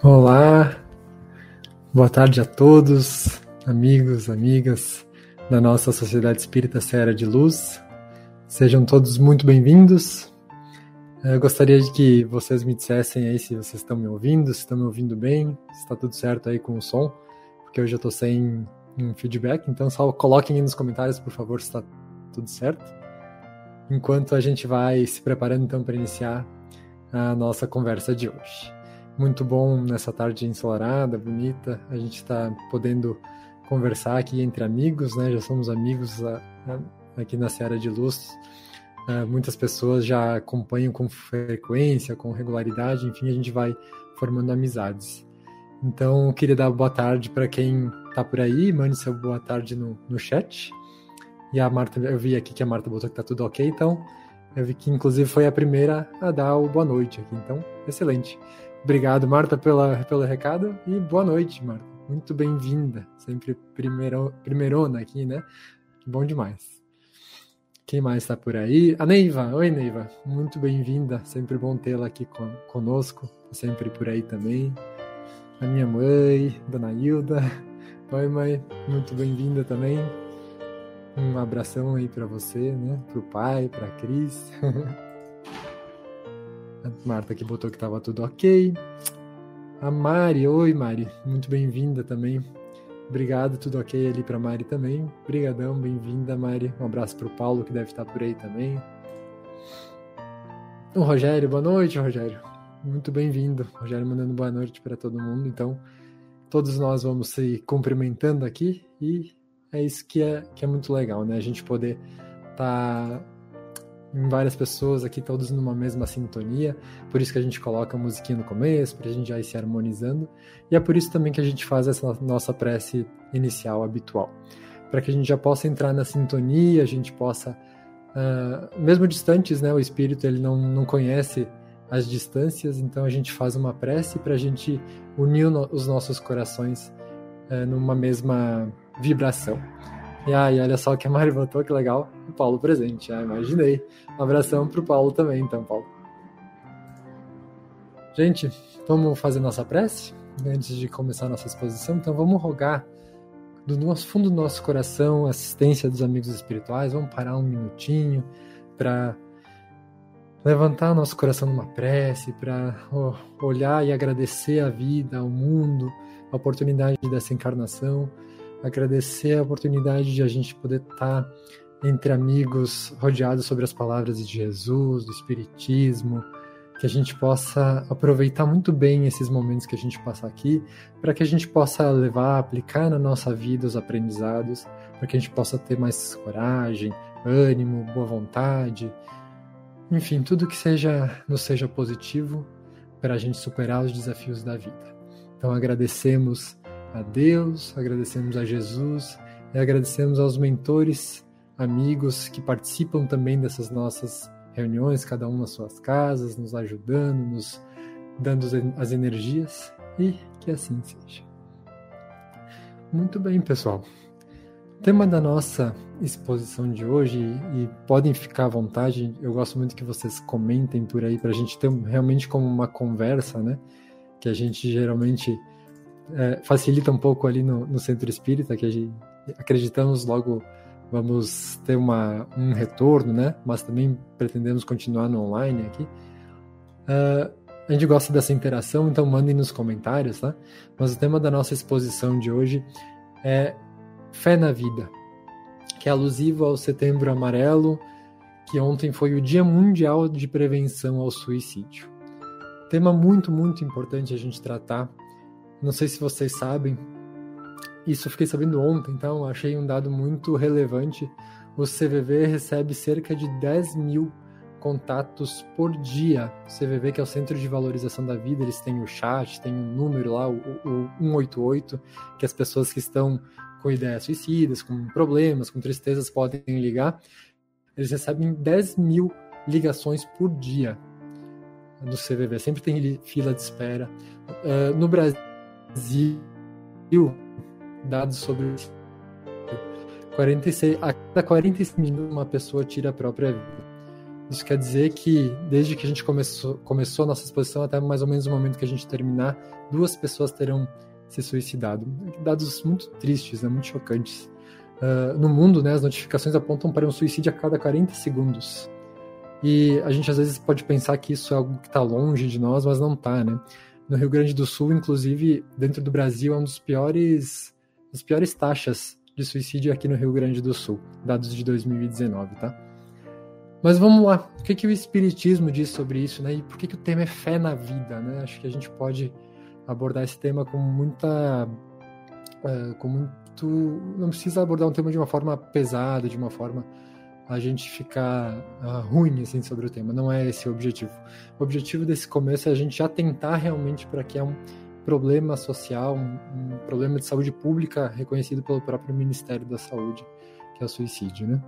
Olá, boa tarde a todos, amigos, amigas da nossa Sociedade Espírita Serra de Luz. Sejam todos muito bem-vindos. Eu gostaria de que vocês me dissessem aí se vocês estão me ouvindo, se estão me ouvindo bem, se está tudo certo aí com o som, porque hoje eu estou sem um feedback, então só coloquem aí nos comentários, por favor, se está tudo certo. Enquanto a gente vai se preparando então para iniciar a nossa conversa de hoje muito bom nessa tarde ensolarada, bonita. A gente está podendo conversar aqui entre amigos, né? Já somos amigos a, a, aqui na Seara de Luz. Uh, muitas pessoas já acompanham com frequência, com regularidade, enfim, a gente vai formando amizades. Então, queria dar boa tarde para quem está por aí, mande seu boa tarde no, no chat. E a Marta, eu vi aqui que a Marta botou que tá tudo ok, então eu vi que inclusive foi a primeira a dar o boa noite aqui, então excelente. Obrigado, Marta, pela, pelo recado e boa noite, Marta. Muito bem-vinda. Sempre primeiro, primeirona aqui, né? Bom demais. Quem mais está por aí? A Neiva. Oi, Neiva. Muito bem-vinda. Sempre bom tê-la aqui con conosco. Sempre por aí também. A minha mãe, Dona Hilda. Oi, mãe. Muito bem-vinda também. Um abração aí para você, né? Para o pai, para a Cris. Marta que botou que estava tudo ok. A Mari, oi Mari, muito bem-vinda também. Obrigado, tudo ok ali para Mari também. Obrigadão, bem-vinda Mari. Um abraço para o Paulo que deve estar por aí também. O Rogério, boa noite, Rogério. Muito bem-vindo. Rogério mandando boa noite para todo mundo. Então, todos nós vamos se cumprimentando aqui e é isso que é, que é muito legal, né? A gente poder estar tá várias pessoas aqui, todos numa mesma sintonia. Por isso que a gente coloca a musiquinha no começo, para a gente já ir se harmonizando. E é por isso também que a gente faz essa nossa prece inicial habitual. Para que a gente já possa entrar na sintonia, a gente possa. Uh, mesmo distantes, né, o espírito ele não, não conhece as distâncias, então a gente faz uma prece para a gente unir os nossos corações uh, numa mesma vibração. E aí, olha só que a Mari botou, que legal. O Paulo presente, já imaginei. Um abração pro Paulo também, então, Paulo. Gente, vamos fazer nossa prece antes de começar a nossa exposição. Então, vamos rogar do nosso fundo do nosso coração assistência dos amigos espirituais. Vamos parar um minutinho para levantar nosso coração numa prece, para olhar e agradecer a vida, ao mundo, a oportunidade dessa encarnação agradecer a oportunidade de a gente poder estar entre amigos, rodeados sobre as palavras de Jesus, do Espiritismo, que a gente possa aproveitar muito bem esses momentos que a gente passa aqui, para que a gente possa levar, aplicar na nossa vida os aprendizados, para que a gente possa ter mais coragem, ânimo, boa vontade, enfim, tudo que seja nos seja positivo para a gente superar os desafios da vida. Então agradecemos a Deus, agradecemos a Jesus e agradecemos aos mentores, amigos que participam também dessas nossas reuniões, cada um nas suas casas, nos ajudando, nos dando as energias e que assim seja. Muito bem, pessoal. O tema da nossa exposição de hoje, e podem ficar à vontade, eu gosto muito que vocês comentem por aí, para a gente ter realmente como uma conversa, né? Que a gente geralmente é, facilita um pouco ali no, no centro espírita, que a gente, acreditamos logo vamos ter uma, um retorno, né? Mas também pretendemos continuar no online aqui. Uh, a gente gosta dessa interação, então mandem nos comentários, tá? Mas o tema da nossa exposição de hoje é Fé na Vida, que é alusivo ao Setembro Amarelo, que ontem foi o Dia Mundial de Prevenção ao Suicídio. Tema muito, muito importante a gente tratar. Não sei se vocês sabem, isso fiquei sabendo ontem, então achei um dado muito relevante. O CVV recebe cerca de 10 mil contatos por dia. O CVV, que é o Centro de Valorização da Vida, eles têm o chat, tem um número lá, o, o 188, que as pessoas que estão com ideias suicidas, com problemas, com tristezas podem ligar. Eles recebem 10 mil ligações por dia do CVV. Sempre tem fila de espera. Uh, no Brasil, dados sobre 46, a cada 45 minutos uma pessoa tira a própria vida. Isso quer dizer que desde que a gente começou, começou a nossa exposição até mais ou menos o momento que a gente terminar, duas pessoas terão se suicidado. Dados muito tristes, né, muito chocantes. Uh, no mundo, né, as notificações apontam para um suicídio a cada 40 segundos. E a gente às vezes pode pensar que isso é algo que está longe de nós, mas não está, né? No Rio Grande do Sul, inclusive, dentro do Brasil, é um dos piores as piores taxas de suicídio aqui no Rio Grande do Sul, dados de 2019, tá? Mas vamos lá, o que, que o Espiritismo diz sobre isso, né? E por que, que o tema é fé na vida, né? Acho que a gente pode abordar esse tema com muita. Uh, com muito. Não precisa abordar um tema de uma forma pesada, de uma forma a gente ficar uh, ruim assim, sobre o tema. Não é esse o objetivo. O objetivo desse começo é a gente já tentar realmente para que é um problema social, um, um, problema de saúde pública reconhecido pelo próprio Ministério da Saúde, que é o suicídio, né?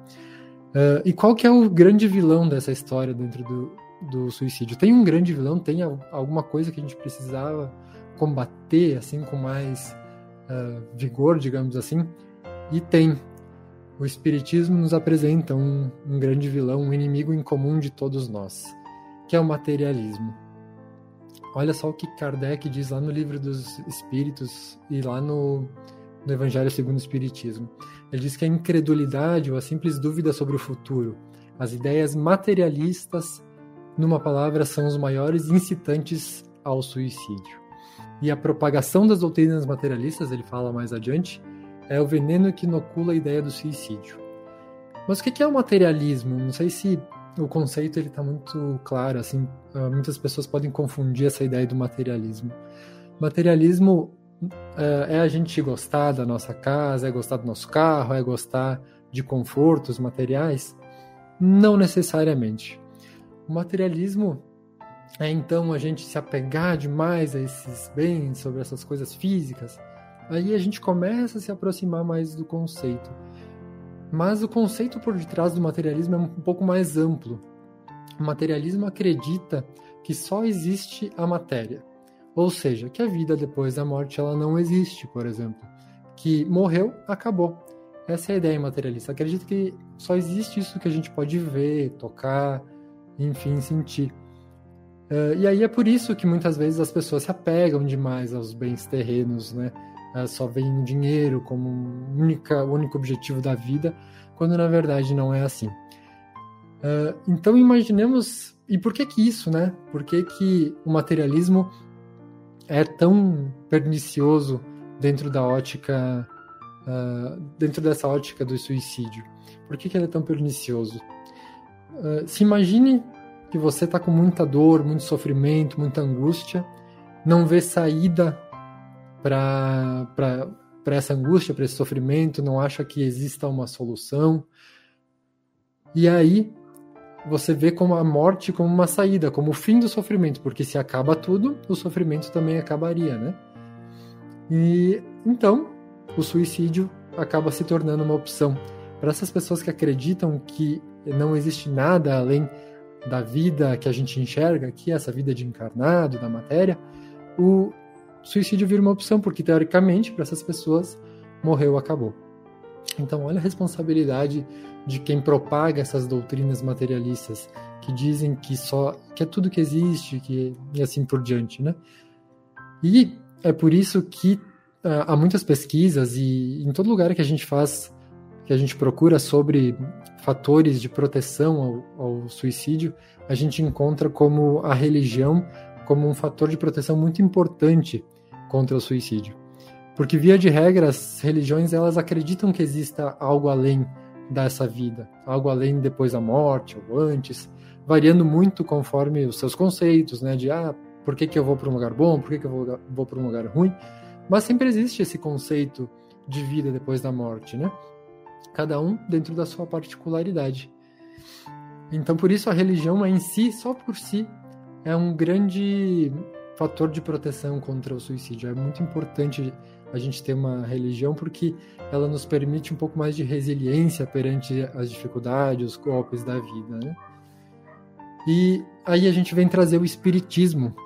Uh, e qual que é o grande vilão dessa história dentro do, do suicídio? Tem um grande vilão? Tem alguma coisa que a gente precisava combater assim com mais uh, vigor, digamos assim? E tem. O Espiritismo nos apresenta um, um grande vilão, um inimigo em comum de todos nós, que é o materialismo. Olha só o que Kardec diz lá no Livro dos Espíritos e lá no, no Evangelho segundo o Espiritismo. Ele diz que a incredulidade ou a simples dúvida sobre o futuro, as ideias materialistas, numa palavra, são os maiores incitantes ao suicídio. E a propagação das doutrinas materialistas, ele fala mais adiante, é o veneno que inocula a ideia do suicídio. Mas o que é o materialismo? Não sei se o conceito ele está muito claro, assim, ah, muitas pessoas podem confundir essa ideia do materialismo. Materialismo uh, é a gente gostar da nossa casa, é gostar do nosso carro, é gostar de confortos materiais? Não necessariamente. O materialismo é então a gente se apegar demais a esses bens, sobre essas coisas físicas. Aí a gente começa a se aproximar mais do conceito. Mas o conceito por detrás do materialismo é um pouco mais amplo. O materialismo acredita que só existe a matéria, ou seja, que a vida depois da morte ela não existe, por exemplo, que morreu, acabou. Essa é a ideia materialista. Acredita que só existe isso que a gente pode ver, tocar, enfim, sentir. Uh, e aí é por isso que muitas vezes as pessoas se apegam demais aos bens terrenos, né? Só veem o dinheiro como única, o único objetivo da vida, quando na verdade não é assim. Uh, então imaginemos e por que que isso, né? Por que que o materialismo é tão pernicioso dentro da ótica, uh, dentro dessa ótica do suicídio? Por que que ele é tão pernicioso? Uh, se imagine que você está com muita dor, muito sofrimento, muita angústia, não vê saída para essa angústia, para esse sofrimento, não acha que exista uma solução. E aí você vê como a morte como uma saída, como o fim do sofrimento, porque se acaba tudo, o sofrimento também acabaria, né? E então o suicídio acaba se tornando uma opção para essas pessoas que acreditam que não existe nada além da vida que a gente enxerga, que é essa vida de encarnado, da matéria, o suicídio vira uma opção, porque teoricamente, para essas pessoas, morreu, acabou. Então, olha a responsabilidade de quem propaga essas doutrinas materialistas que dizem que só que é tudo que existe, que e assim por diante, né? E é por isso que uh, há muitas pesquisas e em todo lugar que a gente faz, que a gente procura sobre fatores de proteção ao, ao suicídio, a gente encontra como a religião como um fator de proteção muito importante contra o suicídio. Porque via de regra as religiões elas acreditam que exista algo além dessa vida, algo além depois da morte ou antes, variando muito conforme os seus conceitos, né? De ah, por que, que eu vou para um lugar bom, por que, que eu vou, vou para um lugar ruim? Mas sempre existe esse conceito de vida depois da morte, né? Cada um dentro da sua particularidade. Então, por isso, a religião em si, só por si, é um grande fator de proteção contra o suicídio. É muito importante a gente ter uma religião porque ela nos permite um pouco mais de resiliência perante as dificuldades, os golpes da vida, né? E aí a gente vem trazer o espiritismo.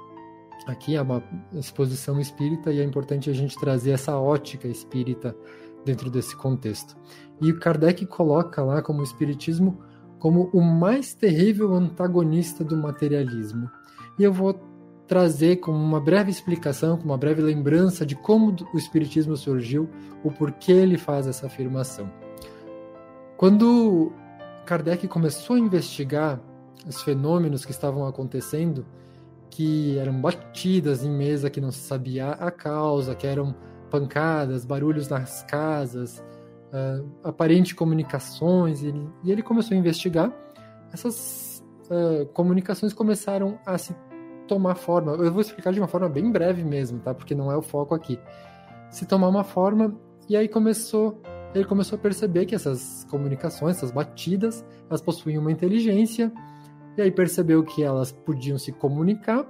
Aqui é uma exposição espírita e é importante a gente trazer essa ótica espírita dentro desse contexto. E Kardec coloca lá como o espiritismo como o mais terrível antagonista do materialismo. E eu vou trazer como uma breve explicação, como uma breve lembrança de como o espiritismo surgiu, o porquê ele faz essa afirmação. Quando Kardec começou a investigar os fenômenos que estavam acontecendo, que eram batidas em mesa que não se sabia a causa, que eram pancadas, barulhos nas casas, uh, aparente comunicações, e ele, e ele, começou a investigar. Essas uh, comunicações começaram a se tomar forma. Eu vou explicar de uma forma bem breve mesmo, tá? Porque não é o foco aqui. Se tomar uma forma e aí começou, ele começou a perceber que essas comunicações, essas batidas, elas possuíam uma inteligência e aí percebeu que elas podiam se comunicar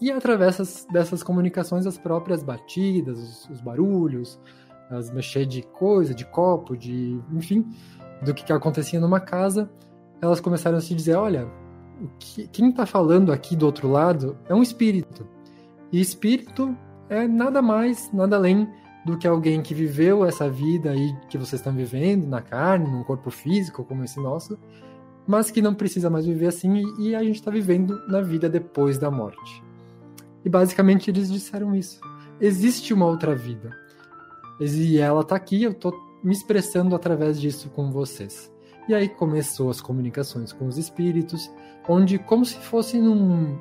e através dessas, comunicações as próprias batidas, os, os, barulhos, as mexer de coisa, de copo, de enfim, do que, que acontecia numa casa, elas começaram a se dizer, olha, que, quem está falando aqui do outro lado é um espírito. E espírito é nada mais, nada além do que alguém que viveu essa vida aí que vocês estão vivendo na carne, num corpo físico como esse nosso, mas que não precisa mais viver assim e a gente está vivendo na vida depois da morte. E basicamente eles disseram isso. Existe uma outra vida. E ela está aqui, eu estou me expressando através disso com vocês. E aí começou as comunicações com os espíritos, onde como se fosse num,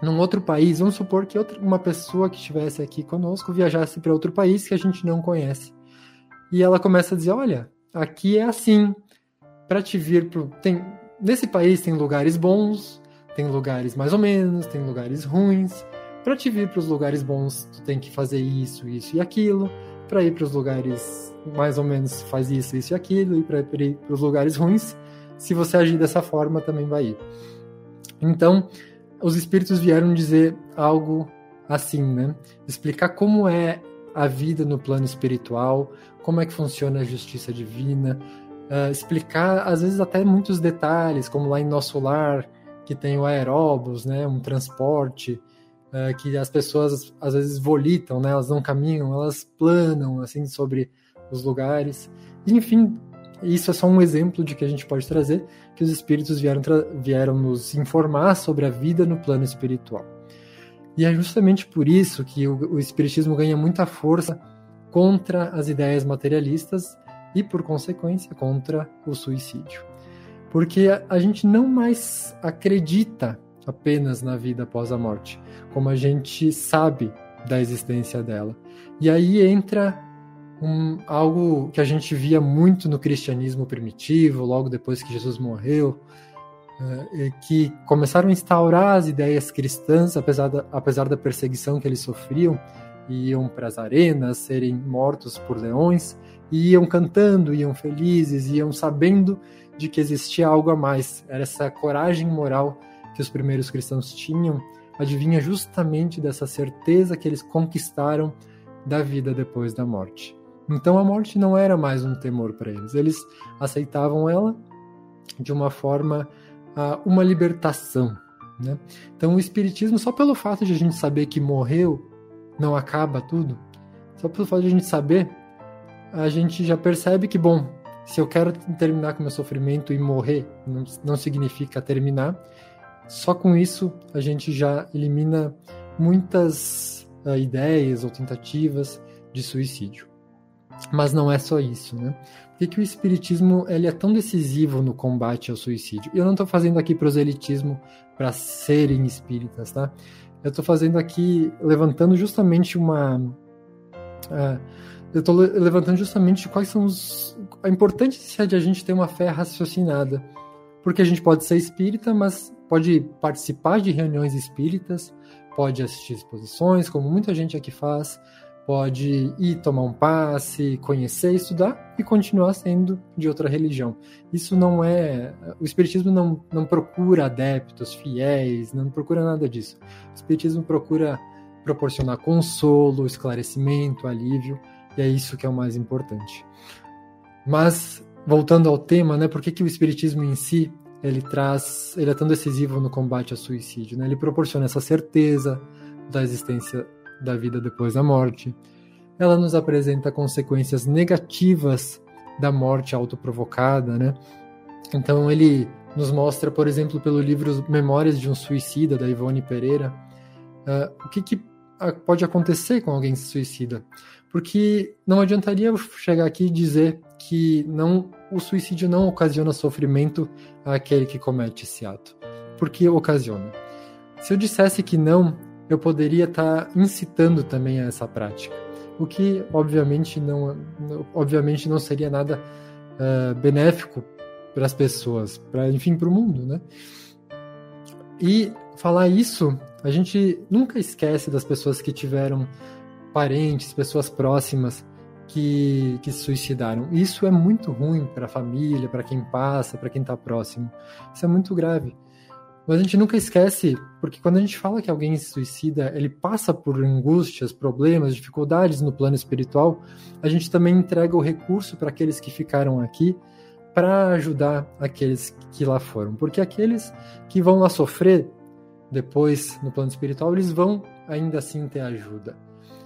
num outro país, vamos supor que outra, uma pessoa que estivesse aqui conosco viajasse para outro país que a gente não conhece. E ela começa a dizer, olha, aqui é assim, para te vir pro tem nesse país tem lugares bons, tem lugares mais ou menos, tem lugares ruins. Para te vir para os lugares bons, tu tem que fazer isso, isso e aquilo. Para ir para os lugares mais ou menos, faz isso, isso e aquilo. E para ir para os lugares ruins, se você agir dessa forma, também vai ir. Então, os espíritos vieram dizer algo assim, né? Explicar como é a vida no plano espiritual, como é que funciona a justiça divina, uh, explicar, às vezes, até muitos detalhes, como lá em nosso lar, que tem o aeróbus, né, um transporte, uh, que as pessoas às vezes volitam, né, elas não caminham, elas planam, assim, sobre os lugares. Enfim, isso é só um exemplo de que a gente pode trazer, que os espíritos vieram, vieram nos informar sobre a vida no plano espiritual. E é justamente por isso que o, o espiritismo ganha muita força contra as ideias materialistas e, por consequência, contra o suicídio. Porque a gente não mais acredita apenas na vida após a morte, como a gente sabe da existência dela. E aí entra um, algo que a gente via muito no cristianismo primitivo, logo depois que Jesus morreu, é, que começaram a instaurar as ideias cristãs, apesar da, apesar da perseguição que eles sofriam, iam para as arenas, serem mortos por leões, e iam cantando, iam felizes, iam sabendo de que existia algo a mais. Era essa coragem moral que os primeiros cristãos tinham, adivinha justamente dessa certeza que eles conquistaram da vida depois da morte. Então a morte não era mais um temor para eles, eles aceitavam ela de uma forma, uma libertação. Né? Então o Espiritismo, só pelo fato de a gente saber que morreu, não acaba tudo, só pelo fato de a gente saber, a gente já percebe que, bom, se eu quero terminar com meu sofrimento e morrer, não, não significa terminar. Só com isso a gente já elimina muitas uh, ideias ou tentativas de suicídio. Mas não é só isso, né? Por que, que o espiritismo ele é tão decisivo no combate ao suicídio? Eu não estou fazendo aqui proselitismo para serem espíritas, tá? Eu estou fazendo aqui, levantando justamente uma. Uh, eu estou levantando justamente quais são os. a importância de a gente ter uma fé raciocinada. Porque a gente pode ser espírita, mas pode participar de reuniões espíritas, pode assistir exposições, como muita gente aqui faz, pode ir tomar um passe, conhecer, estudar e continuar sendo de outra religião. Isso não é. O Espiritismo não, não procura adeptos, fiéis, não procura nada disso. O Espiritismo procura proporcionar consolo, esclarecimento, alívio, e é isso que é o mais importante. Mas, voltando ao tema, né, por que, que o Espiritismo em si ele traz, ele é tão decisivo no combate ao suicídio? Né? Ele proporciona essa certeza da existência da vida depois da morte. Ela nos apresenta consequências negativas da morte autoprovocada, né? Então ele nos mostra, por exemplo, pelo livro Memórias de um Suicida da Ivone Pereira, uh, o que, que pode acontecer com alguém que se suicida. Porque não adiantaria eu chegar aqui e dizer que não o suicídio não ocasiona sofrimento àquele que comete esse ato. Porque ocasiona. Se eu dissesse que não, eu poderia estar tá incitando também a essa prática, o que obviamente não, obviamente não seria nada uh, benéfico para as pessoas, para enfim para o mundo, né? E falar isso, a gente nunca esquece das pessoas que tiveram parentes, pessoas próximas que, que se suicidaram. Isso é muito ruim para a família, para quem passa, para quem está próximo. Isso é muito grave. Mas a gente nunca esquece, porque quando a gente fala que alguém se suicida, ele passa por angústias, problemas, dificuldades no plano espiritual, a gente também entrega o recurso para aqueles que ficaram aqui para ajudar aqueles que lá foram. Porque aqueles que vão lá sofrer depois no plano espiritual, eles vão ainda assim ter ajuda.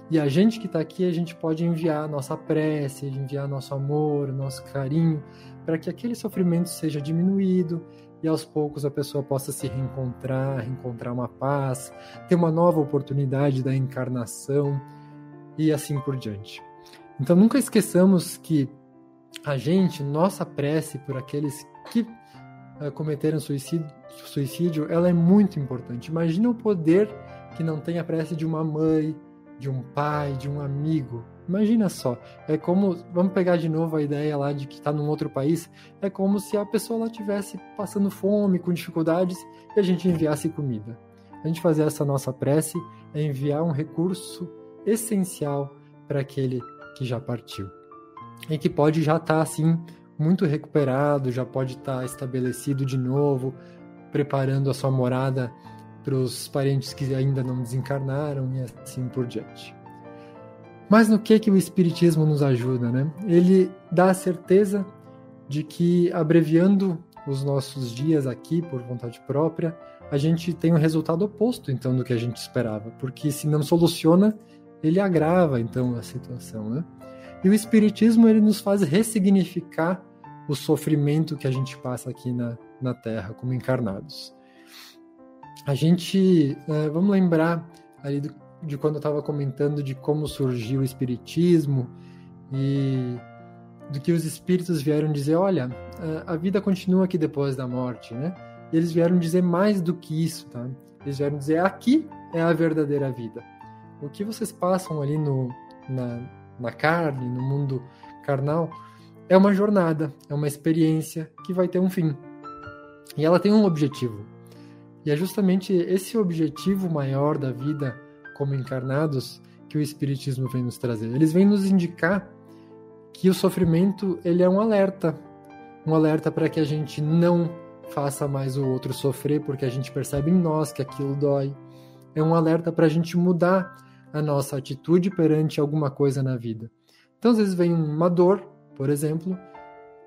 E a gente que está aqui, a gente pode enviar nossa prece, enviar nosso amor, nosso carinho, para que aquele sofrimento seja diminuído e aos poucos a pessoa possa se reencontrar, reencontrar uma paz, ter uma nova oportunidade da encarnação e assim por diante. Então nunca esqueçamos que a gente, nossa prece por aqueles que uh, cometeram suicídio, suicídio, ela é muito importante. Imagina o poder que não tem a prece de uma mãe, de um pai, de um amigo, Imagina só, é como, vamos pegar de novo a ideia lá de que está num outro país, é como se a pessoa lá tivesse passando fome, com dificuldades, e a gente enviasse comida. A gente fazer essa nossa prece é enviar um recurso essencial para aquele que já partiu. E que pode já estar tá, assim muito recuperado, já pode estar tá estabelecido de novo, preparando a sua morada para os parentes que ainda não desencarnaram e assim por diante. Mas no que que o espiritismo nos ajuda, né? Ele dá a certeza de que abreviando os nossos dias aqui por vontade própria, a gente tem um resultado oposto então do que a gente esperava, porque se não soluciona, ele agrava então a situação, né? E o espiritismo ele nos faz ressignificar o sofrimento que a gente passa aqui na, na Terra como encarnados. A gente, uh, vamos lembrar ali de quando eu estava comentando de como surgiu o espiritismo e do que os espíritos vieram dizer, olha, a vida continua aqui depois da morte, né? E eles vieram dizer mais do que isso, tá? Eles vieram dizer, aqui é a verdadeira vida. O que vocês passam ali no, na, na carne, no mundo carnal, é uma jornada, é uma experiência que vai ter um fim. E ela tem um objetivo. E é justamente esse objetivo maior da vida como encarnados que o espiritismo vem nos trazer. Eles vêm nos indicar que o sofrimento ele é um alerta, um alerta para que a gente não faça mais o outro sofrer, porque a gente percebe em nós que aquilo dói. É um alerta para a gente mudar a nossa atitude perante alguma coisa na vida. Então, às vezes vem uma dor, por exemplo,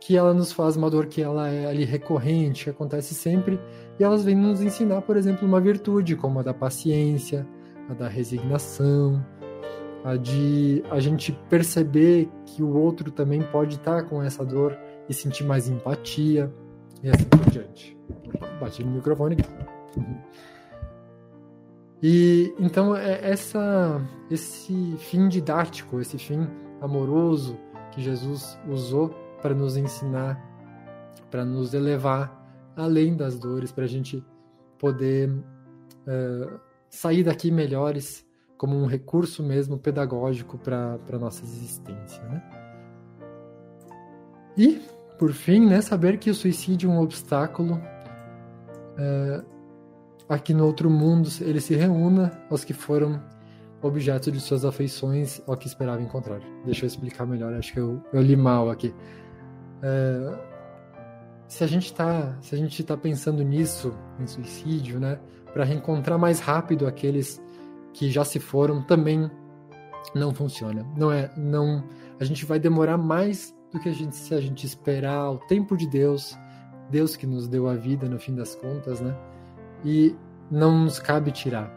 que ela nos faz uma dor que ela é ali recorrente, que acontece sempre, e elas vêm nos ensinar, por exemplo, uma virtude como a da paciência, a da resignação, a de a gente perceber que o outro também pode estar com essa dor e sentir mais empatia e assim por diante. Bati no microfone aqui. E então é essa esse fim didático, esse fim amoroso que Jesus usou para nos ensinar, para nos elevar além das dores, para a gente poder uh, sair daqui melhores, como um recurso mesmo pedagógico para a nossa existência. Né? E, por fim, né, saber que o suicídio é um obstáculo. Uh, aqui no outro mundo ele se reúna aos que foram objeto de suas afeições ao que esperava encontrar. Deixa eu explicar melhor, acho que eu, eu li mal aqui. É, se a gente está se a gente tá pensando nisso em suicídio, né, para reencontrar mais rápido aqueles que já se foram, também não funciona. Não é, não, a gente vai demorar mais do que a gente se a gente esperar o tempo de Deus, Deus que nos deu a vida no fim das contas, né? e não nos cabe tirar.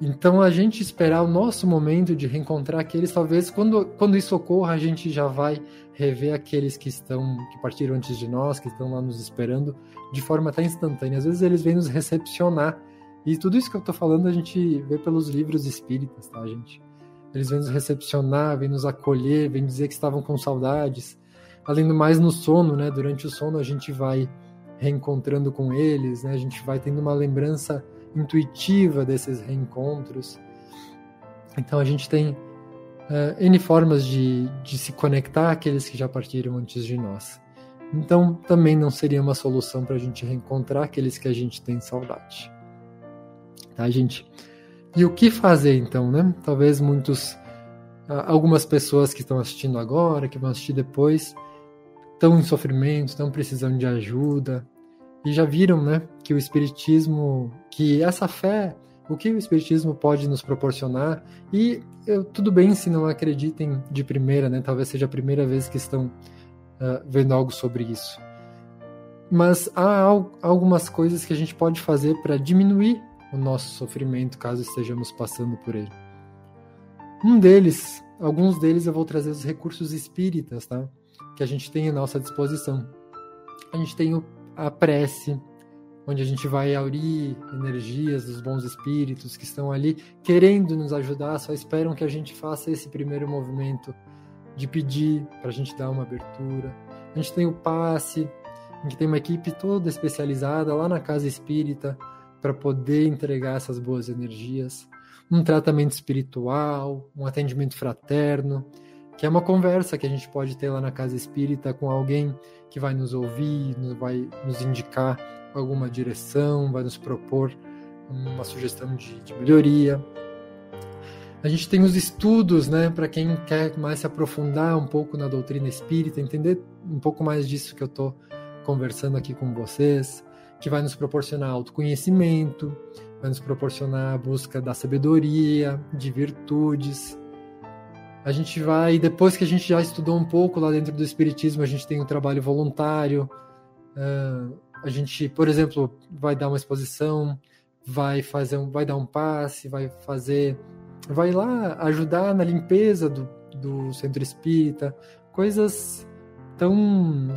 Então a gente esperar o nosso momento de reencontrar aqueles, talvez quando, quando isso ocorra, a gente já vai rever aqueles que estão que partiram antes de nós, que estão lá nos esperando de forma até instantânea. Às vezes eles vêm nos recepcionar. E tudo isso que eu estou falando a gente vê pelos livros espíritas, tá, gente? Eles vêm nos recepcionar, vêm nos acolher, vêm dizer que estavam com saudades. Além do mais, no sono, né? Durante o sono a gente vai reencontrando com eles, né? A gente vai tendo uma lembrança intuitiva desses reencontros. Então a gente tem uh, N formas de, de se conectar àqueles que já partiram antes de nós. Então também não seria uma solução para a gente reencontrar aqueles que a gente tem saudade. Tá, gente? E o que fazer então, né? Talvez muitos, algumas pessoas que estão assistindo agora, que vão assistir depois, estão em sofrimento, estão precisando de ajuda, e já viram, né, que o espiritismo, que essa fé, o que o espiritismo pode nos proporcionar, e eu, tudo bem se não acreditem de primeira, né, talvez seja a primeira vez que estão uh, vendo algo sobre isso. Mas há algumas coisas que a gente pode fazer para diminuir o nosso sofrimento caso estejamos passando por ele. Um deles, alguns deles eu vou trazer os recursos espíritas, tá? que a gente tem à nossa disposição. A gente tem a prece, onde a gente vai aurir energias dos bons espíritos que estão ali querendo nos ajudar, só esperam que a gente faça esse primeiro movimento de pedir para a gente dar uma abertura. A gente tem o passe, em que tem uma equipe toda especializada lá na casa espírita para poder entregar essas boas energias. Um tratamento espiritual, um atendimento fraterno, que é uma conversa que a gente pode ter lá na casa espírita com alguém que vai nos ouvir, vai nos indicar alguma direção, vai nos propor uma sugestão de, de melhoria. A gente tem os estudos, né, para quem quer mais se aprofundar um pouco na doutrina espírita, entender um pouco mais disso que eu estou conversando aqui com vocês, que vai nos proporcionar autoconhecimento, vai nos proporcionar a busca da sabedoria, de virtudes, a gente vai, depois que a gente já estudou um pouco lá dentro do Espiritismo, a gente tem um trabalho voluntário. Uh, a gente, por exemplo, vai dar uma exposição, vai fazer um, vai dar um passe, vai fazer, vai lá ajudar na limpeza do, do centro espírita, coisas tão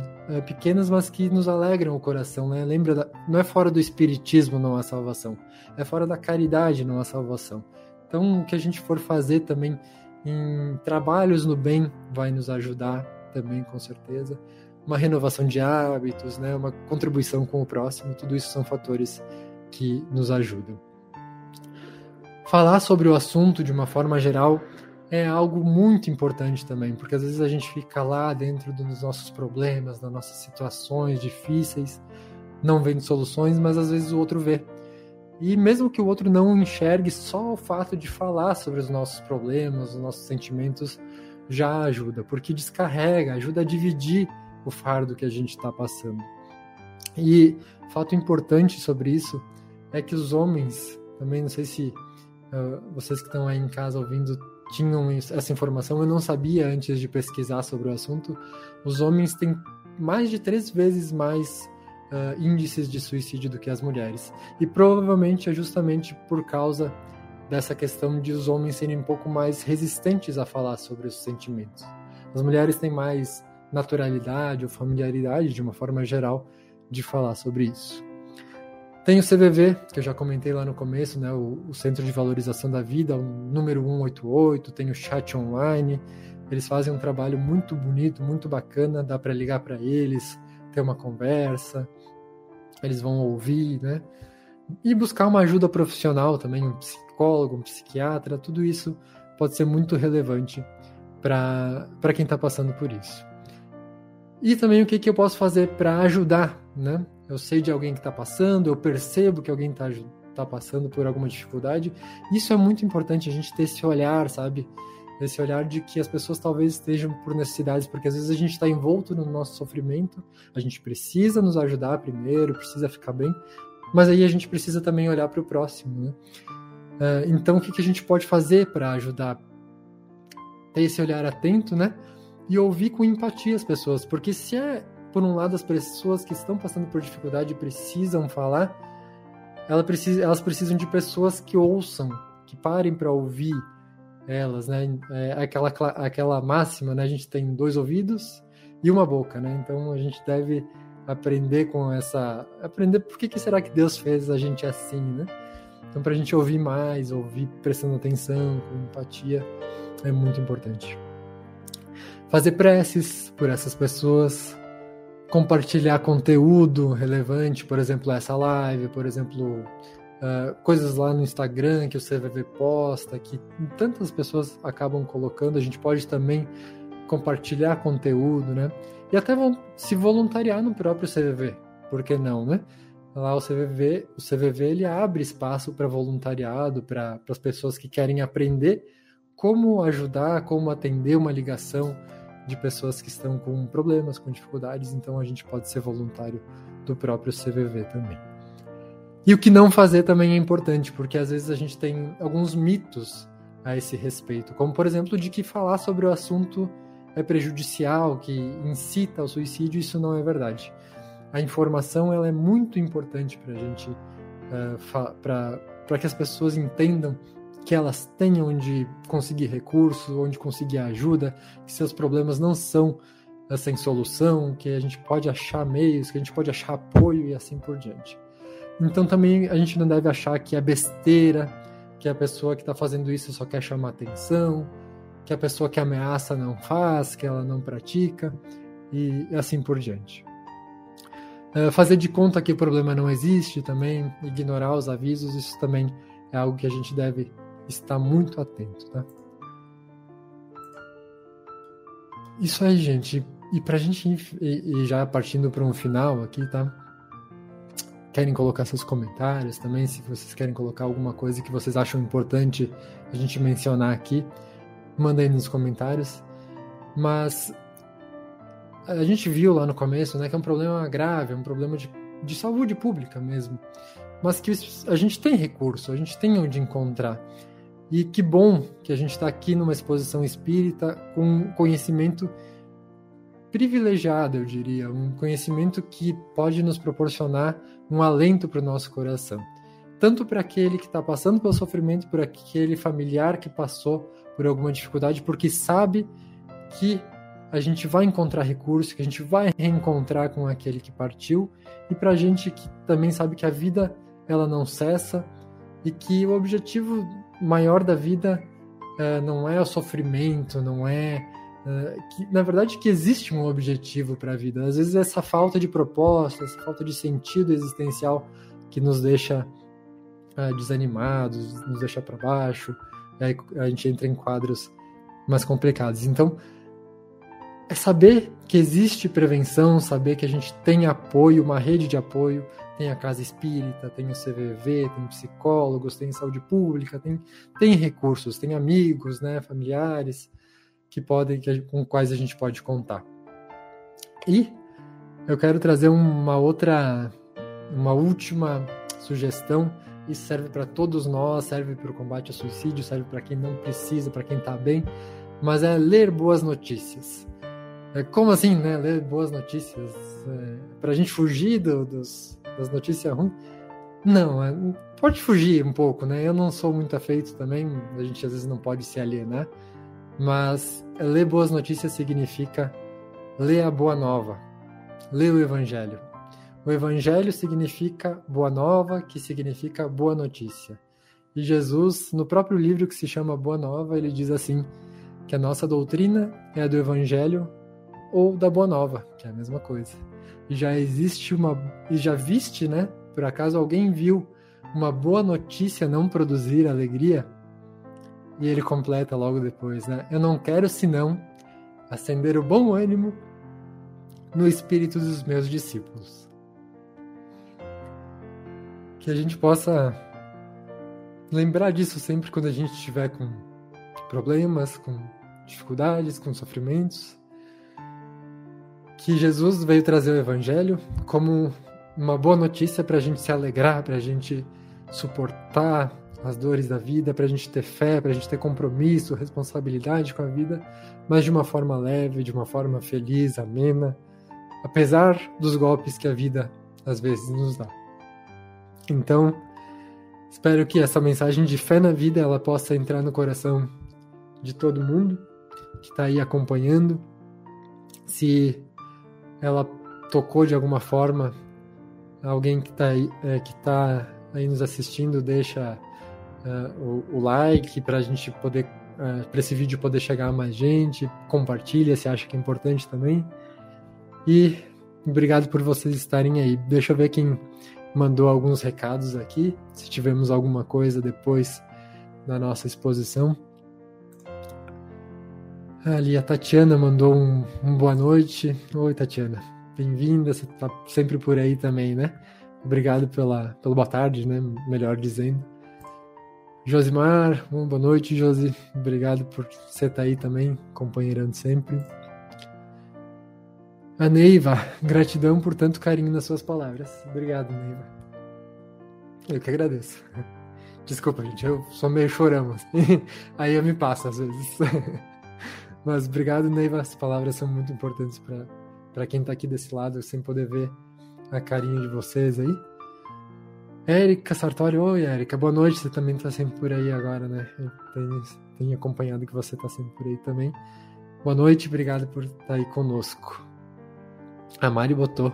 pequenas, mas que nos alegram o coração, né? Lembra, da, não é fora do espiritismo não há salvação, é fora da caridade não há salvação. Então, o que a gente for fazer também em trabalhos no bem vai nos ajudar também, com certeza. Uma renovação de hábitos, né? uma contribuição com o próximo, tudo isso são fatores que nos ajudam. Falar sobre o assunto de uma forma geral é algo muito importante também, porque às vezes a gente fica lá dentro dos nossos problemas, das nossas situações difíceis, não vendo soluções, mas às vezes o outro vê. E mesmo que o outro não enxergue, só o fato de falar sobre os nossos problemas, os nossos sentimentos, já ajuda, porque descarrega, ajuda a dividir o fardo que a gente está passando. E fato importante sobre isso é que os homens, também não sei se uh, vocês que estão aí em casa ouvindo tinham essa informação, eu não sabia antes de pesquisar sobre o assunto. Os homens têm mais de três vezes mais uh, índices de suicídio do que as mulheres. E provavelmente é justamente por causa dessa questão de os homens serem um pouco mais resistentes a falar sobre os sentimentos. As mulheres têm mais naturalidade ou familiaridade, de uma forma geral, de falar sobre isso. Tem o CVV, que eu já comentei lá no começo, né, o, o Centro de Valorização da Vida, o número 188, tem o chat online. Eles fazem um trabalho muito bonito, muito bacana, dá para ligar para eles, ter uma conversa, eles vão ouvir, né? E buscar uma ajuda profissional também, um psicólogo, um psiquiatra, tudo isso pode ser muito relevante para quem está passando por isso. E também o que, que eu posso fazer para ajudar, né? Eu sei de alguém que está passando, eu percebo que alguém está tá passando por alguma dificuldade. Isso é muito importante, a gente ter esse olhar, sabe? Esse olhar de que as pessoas talvez estejam por necessidades, porque às vezes a gente está envolto no nosso sofrimento, a gente precisa nos ajudar primeiro, precisa ficar bem, mas aí a gente precisa também olhar para o próximo, né? Uh, então, o que, que a gente pode fazer para ajudar? Ter esse olhar atento, né? E ouvir com empatia as pessoas, porque se é, por um lado, as pessoas que estão passando por dificuldade precisam falar, elas precisam de pessoas que ouçam, que parem para ouvir elas, né? É aquela, aquela máxima, né? A gente tem dois ouvidos e uma boca, né? Então a gente deve aprender com essa. Aprender por que, que será que Deus fez a gente assim, né? Então, para a gente ouvir mais, ouvir prestando atenção, com empatia, é muito importante. Fazer preces por essas pessoas, compartilhar conteúdo relevante, por exemplo, essa live, por exemplo, uh, coisas lá no Instagram que o CVV posta, que tantas pessoas acabam colocando. A gente pode também compartilhar conteúdo, né? E até se voluntariar no próprio CVV, por que não, né? Lá o CVV, o CVV ele abre espaço para voluntariado, para as pessoas que querem aprender como ajudar, como atender uma ligação de pessoas que estão com problemas, com dificuldades, então a gente pode ser voluntário do próprio CVV também. E o que não fazer também é importante, porque às vezes a gente tem alguns mitos a esse respeito, como por exemplo de que falar sobre o assunto é prejudicial, que incita ao suicídio, isso não é verdade. A informação ela é muito importante para a gente, uh, para que as pessoas entendam que elas têm onde conseguir recursos, onde conseguir ajuda, que seus problemas não são uh, sem solução, que a gente pode achar meios, que a gente pode achar apoio e assim por diante. Então também a gente não deve achar que é besteira, que a pessoa que está fazendo isso só quer chamar atenção, que a pessoa que ameaça não faz, que ela não pratica e assim por diante. Uh, fazer de conta que o problema não existe também, ignorar os avisos, isso também é algo que a gente deve estar muito atento, tá? Isso aí, gente. E pra gente ir, já partindo para um final aqui, tá? Querem colocar seus comentários também, se vocês querem colocar alguma coisa que vocês acham importante a gente mencionar aqui, manda aí nos comentários. Mas a gente viu lá no começo, né, que é um problema grave, é um problema de, de saúde pública mesmo. Mas que a gente tem recurso, a gente tem onde encontrar. E que bom que a gente está aqui numa exposição espírita com conhecimento privilegiado, eu diria, um conhecimento que pode nos proporcionar um alento para o nosso coração. Tanto para aquele que está passando pelo sofrimento, por aquele familiar que passou por alguma dificuldade, porque sabe que a gente vai encontrar recurso, que a gente vai reencontrar com aquele que partiu, e para a gente que também sabe que a vida ela não cessa e que o objetivo maior da vida uh, não é o sofrimento, não é que na verdade que existe um objetivo para a vida. Às vezes essa falta de propósito, essa falta de sentido existencial que nos deixa uh, desanimados, nos deixa para baixo, aí a gente entra em quadros mais complicados. Então, é saber que existe prevenção, saber que a gente tem apoio, uma rede de apoio, tem a casa espírita, tem o CVV, tem psicólogos, tem saúde pública, tem, tem recursos, tem amigos, né, familiares que podem, que, com quais a gente pode contar. E eu quero trazer uma outra, uma última sugestão isso serve para todos nós, serve para o combate ao suicídio, serve para quem não precisa, para quem está bem, mas é ler boas notícias. É, como assim, né? Ler boas notícias? É, para a gente fugir do, dos, das notícias ruins, Não, é, pode fugir um pouco, né? Eu não sou muito afeito também, a gente às vezes não pode se alienar, mas ler boas notícias significa ler a boa nova, ler o evangelho. O evangelho significa boa nova, que significa boa notícia. E Jesus, no próprio livro que se chama Boa Nova, ele diz assim: que a nossa doutrina é a do evangelho ou da boa nova, que é a mesma coisa. E já existe uma e já viste, né? Por acaso alguém viu uma boa notícia não produzir alegria? E ele completa logo depois, né? Eu não quero senão acender o bom ânimo no espírito dos meus discípulos. Que a gente possa lembrar disso sempre quando a gente estiver com problemas, com dificuldades, com sofrimentos. Que Jesus veio trazer o Evangelho como uma boa notícia para a gente se alegrar, para a gente suportar as dores da vida, para a gente ter fé, para a gente ter compromisso, responsabilidade com a vida, mas de uma forma leve, de uma forma feliz, amena, apesar dos golpes que a vida às vezes nos dá. Então, espero que essa mensagem de fé na vida ela possa entrar no coração de todo mundo que está aí acompanhando. Se ela tocou de alguma forma alguém que está aí, é, que tá aí nos assistindo, deixa uh, o, o, like para a gente poder, uh, para esse vídeo poder chegar a mais gente, compartilha se acha que é importante também. E obrigado por vocês estarem aí. Deixa eu ver quem mandou alguns recados aqui, se tivemos alguma coisa depois da nossa exposição. Ali a Tatiana mandou um, um boa noite. Oi, Tatiana. Bem-vinda, você está sempre por aí também, né? Obrigado pela, pela boa tarde, né? Melhor dizendo. Josimar, uma boa noite, Josi. Obrigado por você estar tá aí também, companheirando sempre. A Neiva, gratidão por tanto carinho nas suas palavras. Obrigado, Neiva. Eu que agradeço. Desculpa, gente, eu sou meio chorão. Assim. Aí eu me passo às vezes. Mas obrigado, Neiva. As palavras são muito importantes para quem está aqui desse lado, sem poder ver a carinha de vocês aí. Érica Sartori, oi Érica, boa noite, você também está sempre por aí agora, né? Eu tenho, tenho acompanhado que você está sempre por aí também. Boa noite, obrigado por estar tá aí conosco. A Mari botou,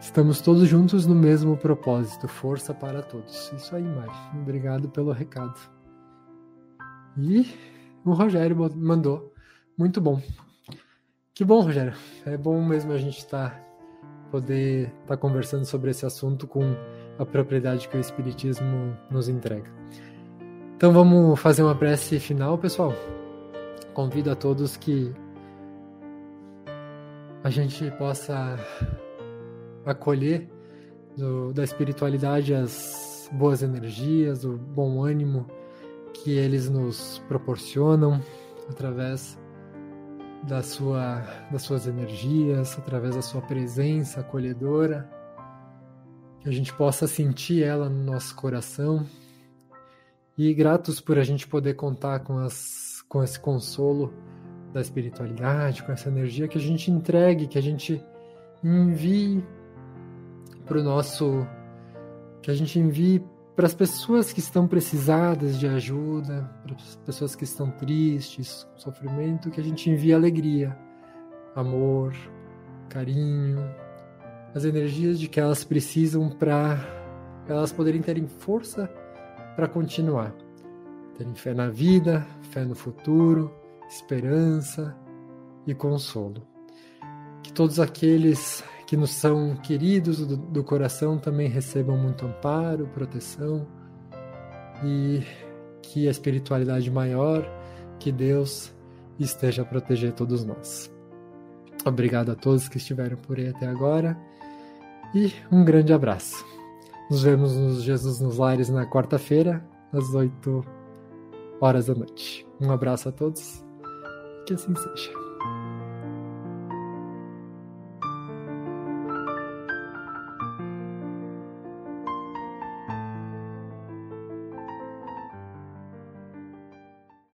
estamos todos juntos no mesmo propósito, força para todos. Isso aí, Mari, obrigado pelo recado. E o Rogério mandou, muito bom. Que bom, Rogério. É bom mesmo a gente estar tá, poder estar tá conversando sobre esse assunto com a propriedade que o Espiritismo nos entrega. Então vamos fazer uma prece final, pessoal. Convido a todos que a gente possa acolher do, da espiritualidade as boas energias, o bom ânimo que eles nos proporcionam através da sua, das suas energias, através da sua presença acolhedora, que a gente possa sentir ela no nosso coração. E gratos por a gente poder contar com, as, com esse consolo da espiritualidade, com essa energia que a gente entregue, que a gente envie para o nosso, que a gente envie para as pessoas que estão precisadas de ajuda, para as pessoas que estão tristes, com sofrimento, que a gente envie alegria, amor, carinho, as energias de que elas precisam para elas poderem terem força para continuar, terem fé na vida, fé no futuro, esperança e consolo. Que todos aqueles que nos são queridos do, do coração também recebam muito amparo, proteção e que a espiritualidade maior, que Deus esteja a proteger todos nós. Obrigado a todos que estiveram por aí até agora e um grande abraço. Nos vemos nos Jesus nos Lares na quarta-feira, às 8 horas da noite. Um abraço a todos, que assim seja.